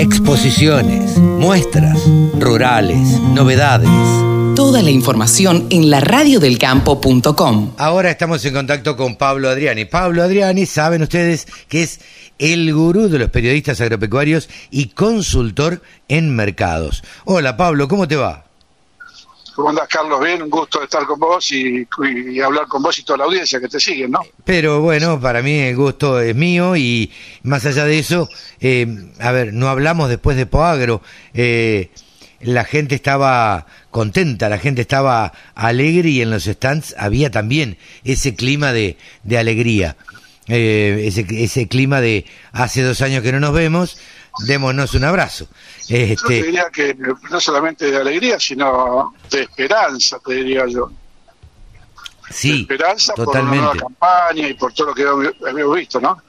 Exposiciones, muestras, rurales, novedades. Toda la información en la radiodelcampo.com. Ahora estamos en contacto con Pablo Adriani. Pablo Adriani, saben ustedes que es el gurú de los periodistas agropecuarios y consultor en mercados. Hola Pablo, ¿cómo te va? ¿Cómo andás, Carlos? Bien, un gusto estar con vos y, hablar con vos y toda la audiencia que te sigue, ¿no? Pero bueno, para mí el gusto es mío y más allá de eso, eh, a ver, no hablamos después de Poagro. Eh, la gente estaba contenta, la gente estaba alegre y en los stands había también ese clima de, alegría, eh, ese, ese clima de hace dos años que no nos vemos, démonos un abrazo. Este... Yo diría que no solamente de alegría, sino de esperanza, te diría yo. Sí, de esperanza totalmente. por una campaña y por todo lo que hemos visto, ¿no?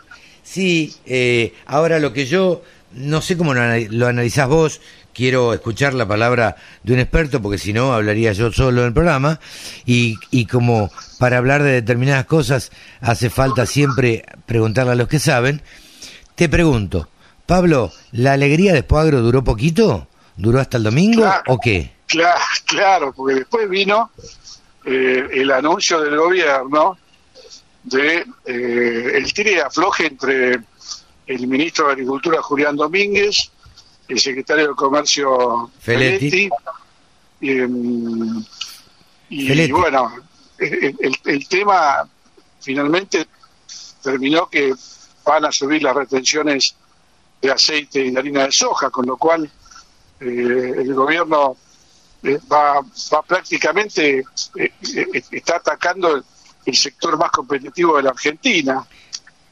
Sí, eh, ahora lo que yo, no sé cómo lo, analizás vos, quiero escuchar la palabra de un experto, porque si no hablaría yo solo en el programa, y, y como para hablar de determinadas cosas hace falta siempre preguntarle a los que saben, te pregunto, Pablo, ¿la alegría de Poagro duró poquito? ¿Duró hasta el domingo o qué? Claro, claro, porque después vino eh, el anuncio del gobierno de eh, el tire y afloje entre el ministro de Agricultura Julián Domínguez, el secretario de Comercio Feletti, em, y, bueno, el, el tema finalmente terminó que van a subir las retenciones de aceite y de harina de soja, con lo cual eh, el gobierno eh, va, va, prácticamente, eh, está atacando el, sector más competitivo de la Argentina.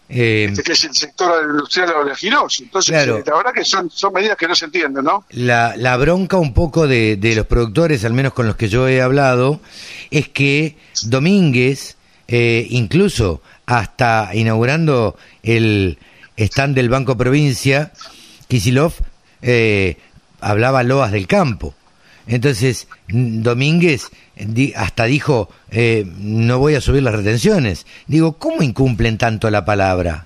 este que es el sector industrial oleaginoso. Entonces, la verdad que son, son medidas que no se entienden, ¿no? La, la bronca un poco de, de los productores, al menos con los que yo he hablado, es que Domínguez, incluso hasta inaugurando el, están del Banco Provincia, Kisilov eh, hablaba loas del campo. Entonces, Domínguez hasta dijo, eh, no voy a subir las retenciones. Digo, ¿cómo incumplen tanto la palabra?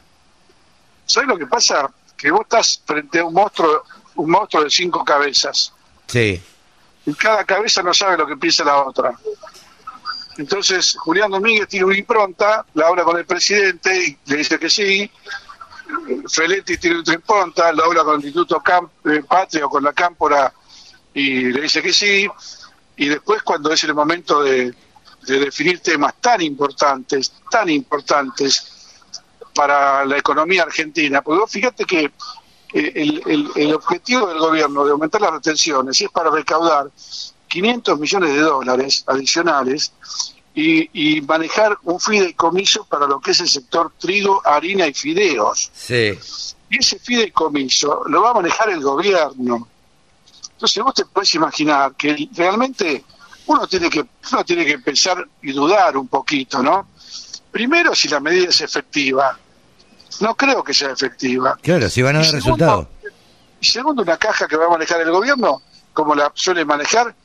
¿Sabes lo que pasa? Que vos estás frente a un monstruo, un monstruo de cinco cabezas. Sí. Y cada cabeza no sabe lo que piensa la otra. Entonces, Julián Domínguez tiene una impronta, la habla con el presidente y le dice que sí, Feletti tiene otra impronta, lo habla con el Instituto Camp, eh, Patria o con la Cámpora y le dice que sí, y después cuando es el momento de, definir temas tan importantes, tan importantes para la economía argentina, porque fíjate que eh, el, objetivo del gobierno de aumentar las retenciones es para recaudar 500 millones de dólares adicionales y, manejar un fideicomiso para lo que es el sector trigo, harina y fideos. Sí. Y ese fideicomiso lo va a manejar el gobierno. Entonces vos te puedes imaginar que realmente uno tiene que uno tiene que pensar y dudar un poquito, ¿no? Primero si la medida es efectiva. No creo que sea efectiva. Claro, si van a dar resultados. Y segundo, una caja que va a manejar el gobierno, como la suele manejar,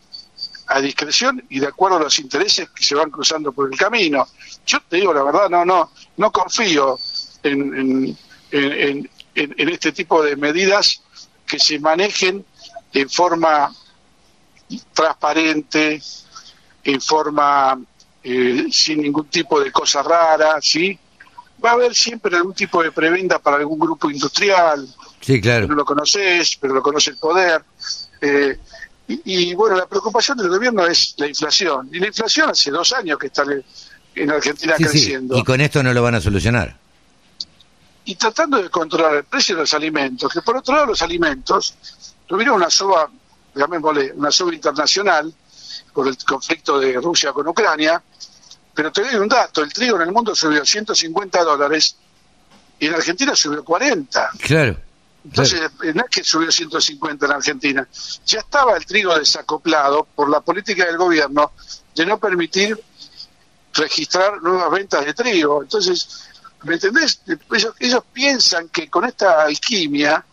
a discreción y de acuerdo a los intereses que se van cruzando por el camino. Yo te digo la verdad, no, no, no confío en, en, en, este tipo de medidas que se manejen en forma transparente, en forma eh, sin ningún tipo de cosa rara, ¿sí? Va a haber siempre algún tipo de prebenda para algún grupo industrial. Sí, claro. No lo conoces, pero lo conoce el poder. Eh, y, bueno, la preocupación del gobierno es la inflación. Y la inflación hace dos años que está en Argentina creciendo. Y con esto no lo van a solucionar. Y tratando de controlar el precio de los alimentos, que por otro lado los alimentos tuvieron una soba, llamémosle, una soba internacional por el conflicto de Rusia con Ucrania, pero te doy un dato, el trigo en el mundo subió 150 dólares y en Argentina subió 40. Claro. Entonces, eh, no es que subió 150 en Argentina, ya estaba el trigo desacoplado por la política del gobierno de no permitir registrar nuevas ventas de trigo. Entonces, ¿me entendés? Ellos, piensan que con esta alquimia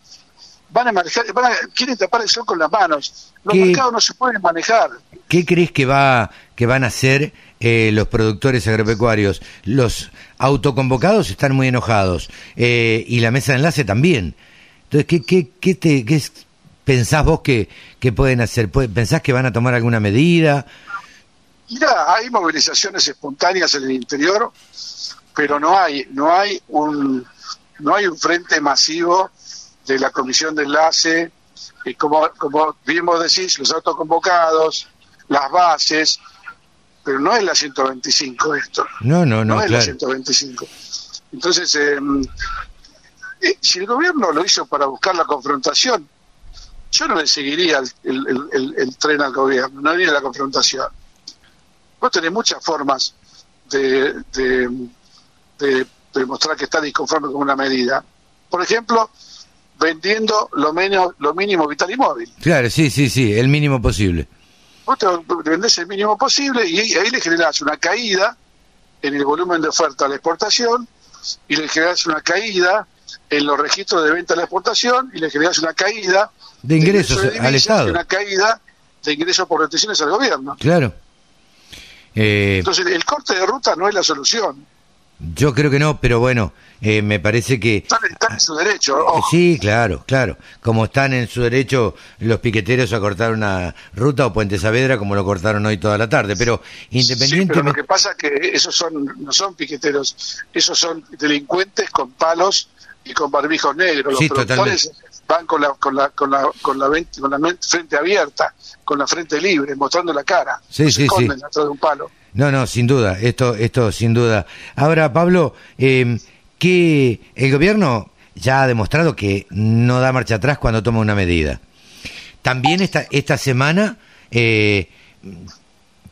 van a manejar, van a, quieren tapar el sol con las manos. Los mercados no se pueden manejar. ¿Qué crees que va que van a hacer eh, los productores agropecuarios? Los autoconvocados están muy enojados eh, y la mesa de enlace también. Entonces, ¿qué, qué, qué, te, qué pensás vos que, que pueden hacer? ¿Pensás que van a tomar alguna medida? Mira, hay movilizaciones espontáneas en el interior, pero no hay, no hay un, no hay un frente masivo de la comisión de enlace, y como, como bien vos decís, los autoconvocados, las bases, pero no es la 125 esto. No, no, no. No es la 125. Entonces, eh, si el gobierno lo hizo para buscar la confrontación, yo no le seguiría el, tren al gobierno, no haría la confrontación. Vos tenés muchas formas de, de, demostrar que está disconforme con una medida. Por ejemplo, vendiendo lo, menos, lo mínimo vital y móvil. Claro, sí, sí, sí, el mínimo posible. Vos te vendés el mínimo posible y ahí le generás una caída en el volumen de oferta a la exportación y le generás una caída en los registros de venta a la exportación y le generás una caída de ingresos al Estado. Y una caída de ingresos por retenciones al gobierno. Claro. Eh, Entonces, el corte de ruta no es la solución. Yo creo que no, pero bueno, eh, me parece que... Están, en su derecho. Sí, claro, claro. Como están en su derecho los piqueteros a cortar una ruta o Puente Saavedra, como lo cortaron hoy toda la tarde. Pero independientemente... lo que pasa es que esos son, no son piqueteros, esos son delincuentes con palos y con barbijos negros. Los productores van con la, con la, con la, con la, con la frente abierta, con la frente libre, mostrando la cara. Sí, sí, sí. de un palo. No, no, sin duda, esto, esto sin duda. Ahora, Pablo, eh, que el gobierno ya ha demostrado que no da marcha atrás cuando toma una medida. También esta, esta semana, eh,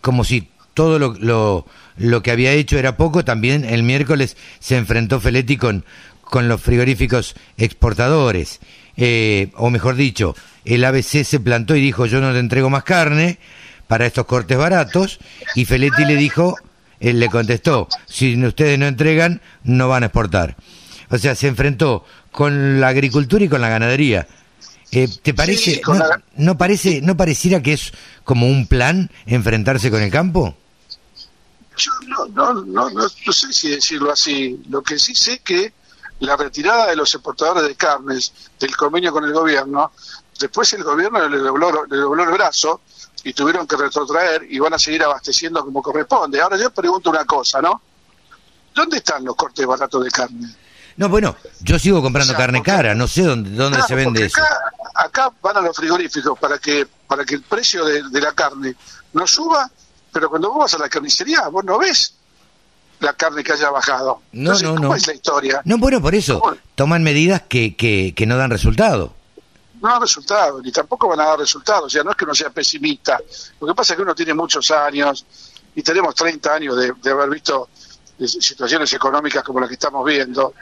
como si todo lo, lo, lo, que había hecho era poco, también el miércoles se enfrentó Feletti con, con los frigoríficos exportadores. Eh, o mejor dicho, el ABC se plantó y dijo yo no te entrego más carne para estos cortes baratos y Feletti le dijo, él le contestó, si ustedes no entregan, no van a exportar. O sea, se enfrentó con la agricultura y con la ganadería. Eh, ¿Te parece, no, parece, no pareciera que es como un plan enfrentarse con el campo? Yo no, no, no, no, sé si decirlo así. Lo que sí sé que la retirada de los exportadores de carnes del convenio con el gobierno, después el gobierno le dobló, le dobló el brazo y tuvieron que retrotraer y van a seguir abasteciendo como corresponde. Ahora yo pregunto una cosa, ¿no? ¿Dónde están los cortes baratos de carne? No, bueno, yo sigo comprando carne cara, no sé dónde, dónde se vende eso. Acá, van a los frigoríficos para que para que el precio de, la carne no suba, pero cuando vos vas a la carnicería, vos no ves la carne que haya bajado. No, no, ¿cómo es la historia? No, bueno, por eso, toman medidas que, que, que no dan resultado no da resultados, ni tampoco van a dar resultados. O sea, no es que uno sea pesimista. Lo que pasa es que uno tiene muchos años y tenemos 30 años de, haber visto situaciones económicas como las que estamos viendo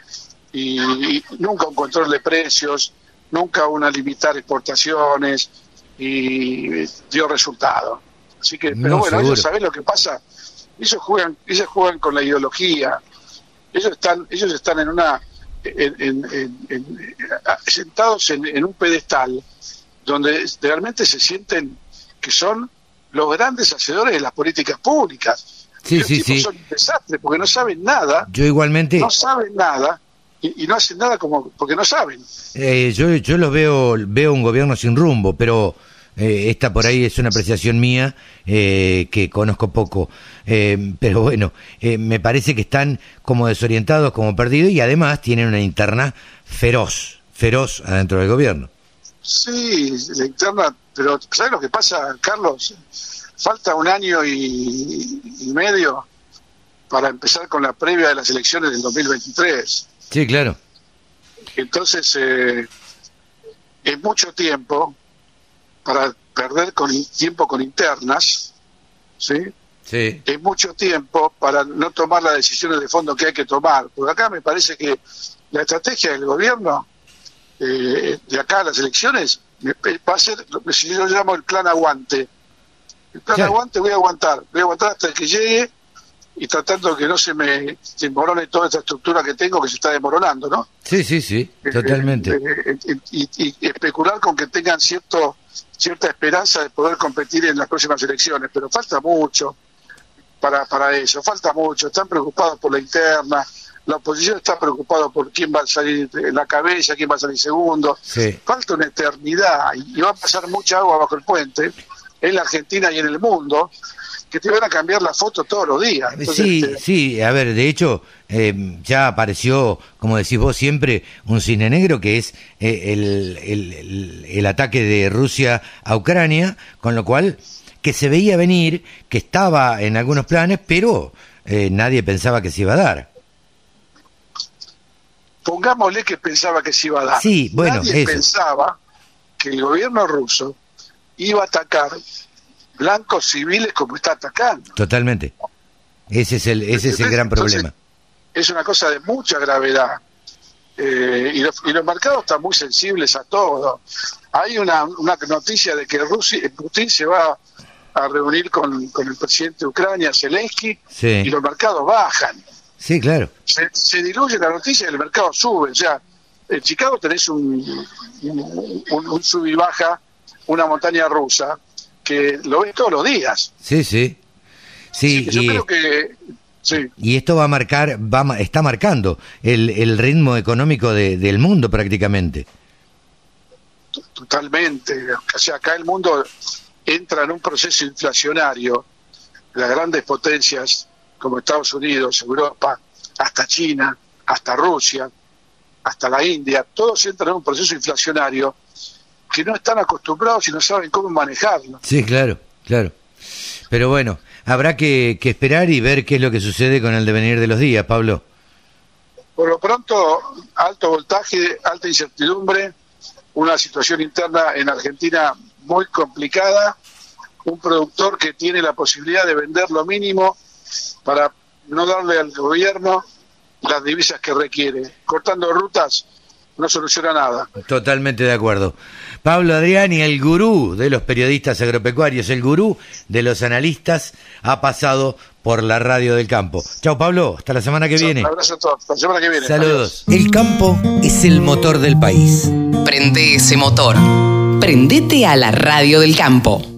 y, nunca un control de precios, nunca una limitar exportaciones y dio resultado. Así que, pero bueno, ellos saben lo que pasa. Ellos juegan, ellos juegan con la ideología. Ellos están, ellos están en una en, sentados en, un pedestal donde realmente se sienten que son los grandes hacedores de las políticas públicas. Sí, sí, sí. Son un desastre porque no saben nada. Yo igualmente. No saben nada y, no hacen nada como porque no saben. Eh, yo yo lo veo veo un gobierno sin rumbo, pero eh, esta por ahí es una apreciación mía eh, que conozco poco, eh, pero bueno, me parece que están como desorientados, como perdidos y además tienen una interna feroz, feroz adentro del gobierno. Sí, la interna, pero ¿sabes lo que pasa, Carlos? Falta un año y, y medio para empezar con la previa de las elecciones del 2023. Sí, claro. Entonces, es mucho tiempo para perder con tiempo con internas, ¿sí? Sí. Es mucho tiempo para no tomar las decisiones de fondo que hay que tomar. Porque acá me parece que la estrategia del gobierno eh, de acá a las elecciones va a ser lo que yo llamo el plan aguante. El plan aguante voy a aguantar, voy a aguantar hasta que llegue y tratando que no se me desmorone toda esta estructura que tengo que se está desmoronando, ¿no? Sí, sí, sí, eh, totalmente. Eh, y, especular con que tengan cierto cierta esperanza de poder competir en las próximas elecciones, pero falta mucho para, para eso, falta mucho. Están preocupados por la interna, la oposición está preocupada por quién va a salir en la cabeza, quién va a salir segundo. Falta una eternidad y va a pasar mucha agua bajo el puente en la Argentina y en el mundo que te van a cambiar la foto todos los días. sí, este, sí, a ver, de hecho, eh, ya apareció, como decís vos siempre, un cine negro que es eh, el, el, ataque de Rusia a Ucrania, con lo cual que se veía venir, que estaba en algunos planes, pero eh, nadie pensaba que se iba a dar. Pongámosle que pensaba que se iba a dar. Sí, bueno, nadie pensaba que el gobierno ruso iba a atacar blancos civiles como está atacando. Totalmente. Ese es el, ese es el gran problema. Es una cosa de mucha gravedad. Eh, y, los, y, los, mercados están muy sensibles a todo. Hay una, una noticia de que Rusia, Putin se va a reunir con, el presidente de Ucrania, Zelensky, y los mercados bajan. Sí, claro. Se, diluye la noticia y el mercado sube. O sea, en Chicago tenés un, un, sub y baja, una montaña rusa, que lo ves todos los días. Sí, sí. Sí, yo creo que Sí. Y esto va a marcar, va, está marcando el, el ritmo económico de, del mundo prácticamente. Totalmente. O sea, acá el mundo entra en un proceso inflacionario, las grandes potencias como Estados Unidos, Europa, hasta China, hasta Rusia, hasta la India, todos entran en un proceso inflacionario que no están acostumbrados y no saben cómo manejarlo. Sí, claro, claro. Pero bueno, habrá que, que esperar y ver qué es lo que sucede con el devenir de los días, Pablo. Por lo pronto, alto voltaje, alta incertidumbre, una situación interna en Argentina muy complicada, un productor que tiene la posibilidad de vender lo mínimo para no darle al gobierno las divisas que requiere. Cortando rutas no soluciona nada. Totalmente de acuerdo. Pablo Adriani, el gurú de los periodistas agropecuarios, el gurú de los analistas, ha pasado por la radio del campo. Chao Pablo, hasta la semana que viene. Un abrazo a todos, hasta la semana que viene. Saludos. El campo es el motor del país. Prende ese motor. Prendete a la radio del campo.